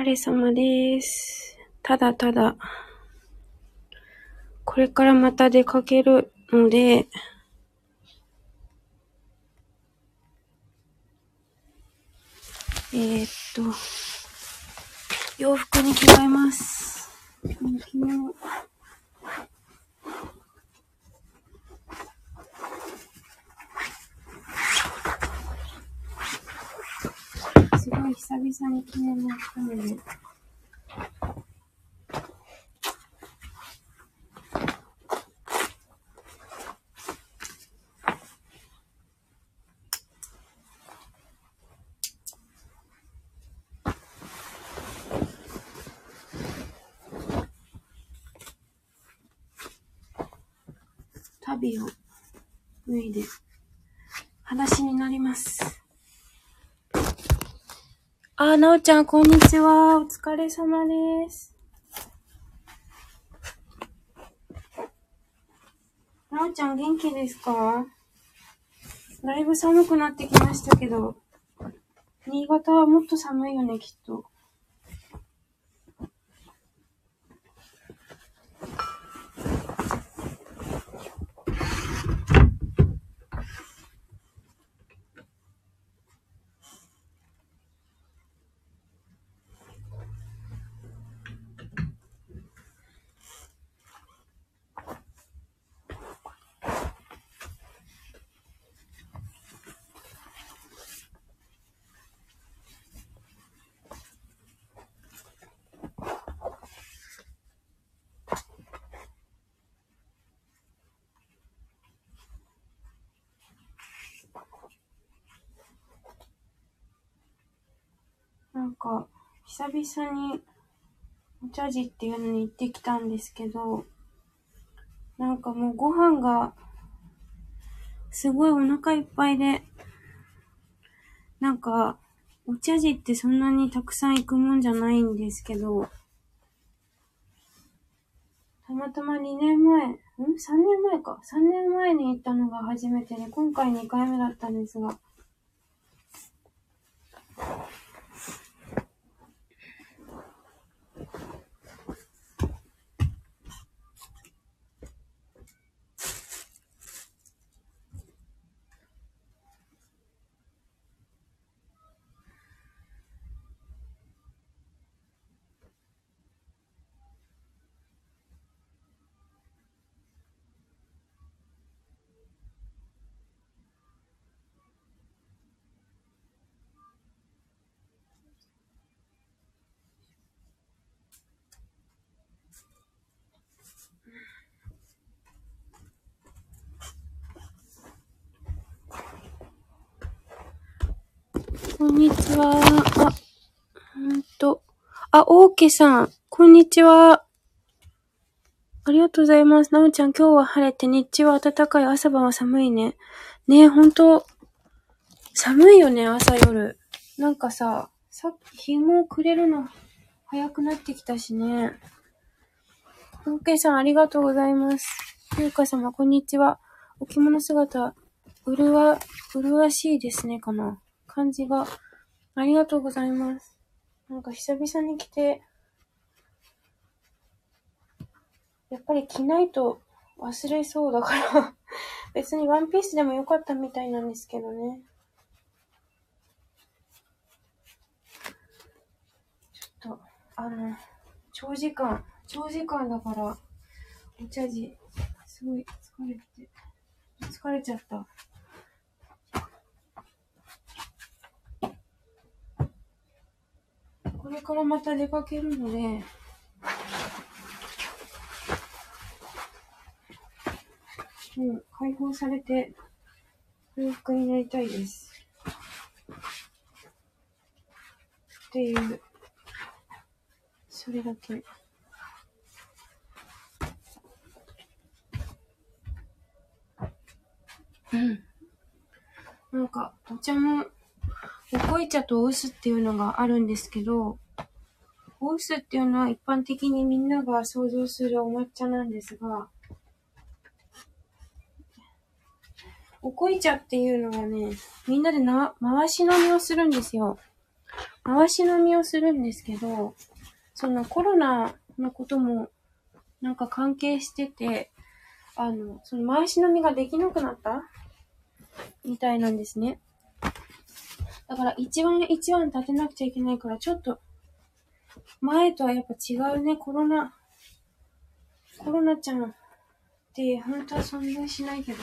疲れ様です。ただただ、これからまた出かけるので、えー、っと、洋服に着替えます。昨日、すごい久々に着物を着たので、旅を脱いで、裸足になります。あ、なおちゃん、こんにちは。お疲れ様です。なおちゃん、元気ですか？だいぶ寒くなってきましたけど、新潟はもっと寒いよね、きっと。なんか、久々にお茶事っていうのに行ってきたんですけど、なんかもうご飯が、すごいお腹いっぱいで、なんか、お茶事ってそんなにたくさん行くもんじゃないんですけど、たまたま2年前、ん ?3 年前か。3年前に行ったのが初めてで、今回2回目だったんですが、こんにちは。あ、ほんと。あ、オーケさん。こんにちは。ありがとうございます。なおちゃん、今日は晴れて、日中は暖かい、朝晩は寒いね。ねえ、ほんと、寒いよね、朝夜。なんかさ、さっき日も暮れるの早くなってきたしね。オーケーさん、ありがとうございます。ゆうか様、こんにちは。お着物姿、うるわ、うるわしいですね、かな。感じが。ありがとうございます。なんか久々に着て、やっぱり着ないと忘れそうだから、別にワンピースでもよかったみたいなんですけどね。ちょっと、あの、長時間、長時間だから、お茶事、すごい疲れて、疲れちゃった。これからまた出かけるので、もう解放されて、洋服になりたいです。っていう、それだけ。うん。なんか、お茶も、お濃茶とお薄っていうのがあるんですけど、お薄っていうのは一般的にみんなが想像するお抹茶なんですが、お濃茶っていうのはね、みんなでな回し飲みをするんですよ。回し飲みをするんですけど、そのコロナのこともなんか関係してて、あの、その回し飲みができなくなった？みたいなんですね。だから一番一番立てなくちゃいけないから、ちょっと、前とはやっぱ違うね、コロナ、コロナちゃんって本当は存在しないけど。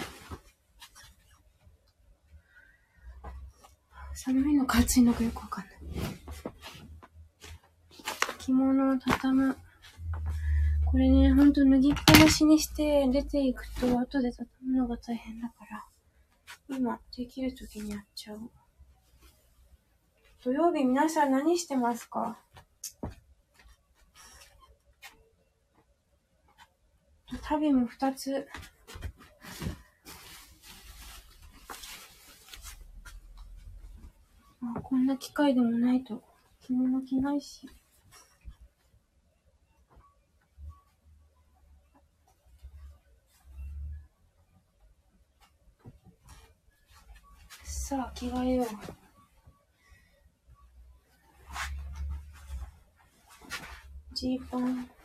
寒いのか暑いのかよくわかんない。着物を畳む。これね、ほんと脱ぎっぱなしにして出ていくと後で畳むのが大変だから、今できる時にやっちゃう。土曜日皆さん何してますか？旅も二つ。あこんな機会でもないと着物着ないし。さあ、着替えよう。ジーパン。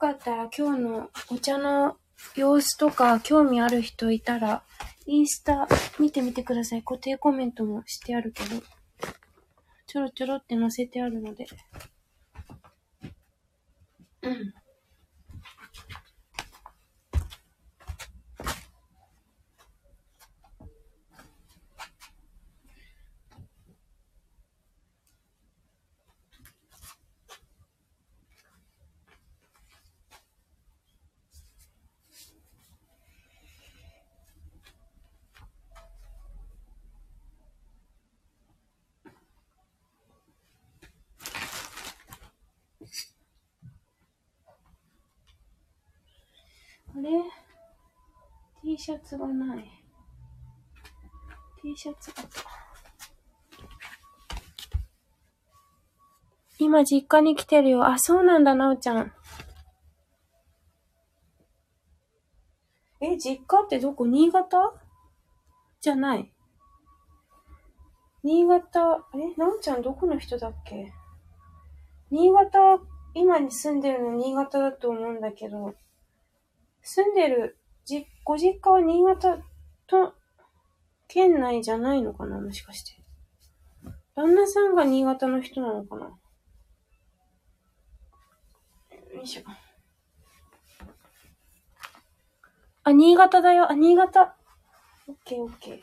かったら今日のお茶の様子とか興味ある人いたら、インスタ見てみてください。固定コメントもしてあるけど、ちょろちょろって載せてあるので。うん。あれ ?T シャツがない。T シャツが今実家に来てるよ。あ、そうなんだ、なおちゃん。え、実家ってどこ？新潟？じゃない。新潟、え、なおちゃんどこの人だっけ？新潟、今に住んでるの新潟だと思うんだけど、住んでる、じ、ご実家は新潟と、県内じゃないのかな？もしかして。旦那さんが新潟の人なのかな？よいしょ。あ、新潟だよ。あ、新潟。オッケーオッケー。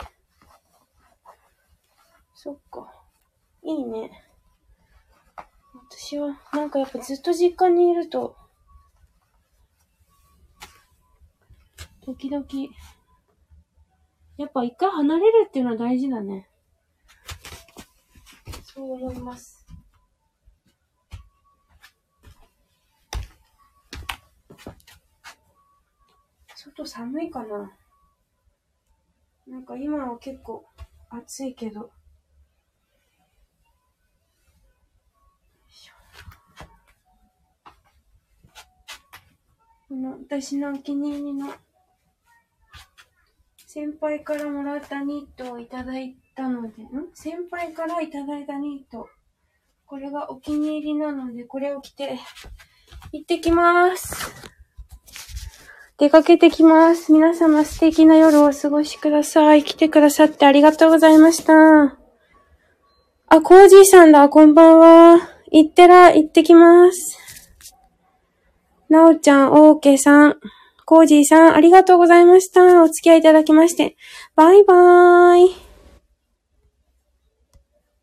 そっか。いいね。私は、なんかやっぱずっと実家にいると、時々、やっぱ一回離れるっていうのは大事だね。そう思います。外寒いかななんか今は結構暑いけど。この私のお気に入りの先輩からもらったニットをいただいたので、ん？先輩からいただいたニット。これがお気に入りなので、これを着て、行ってきます。出かけてきます。皆様素敵な夜をお過ごしください。来てくださってありがとうございました。あ、コージーさんだ。こんばんは。行ってら、行ってきます。なおちゃん、オーケーさん。コージーさん、ありがとうございました。お付き合いいただきまして。バイバーイ。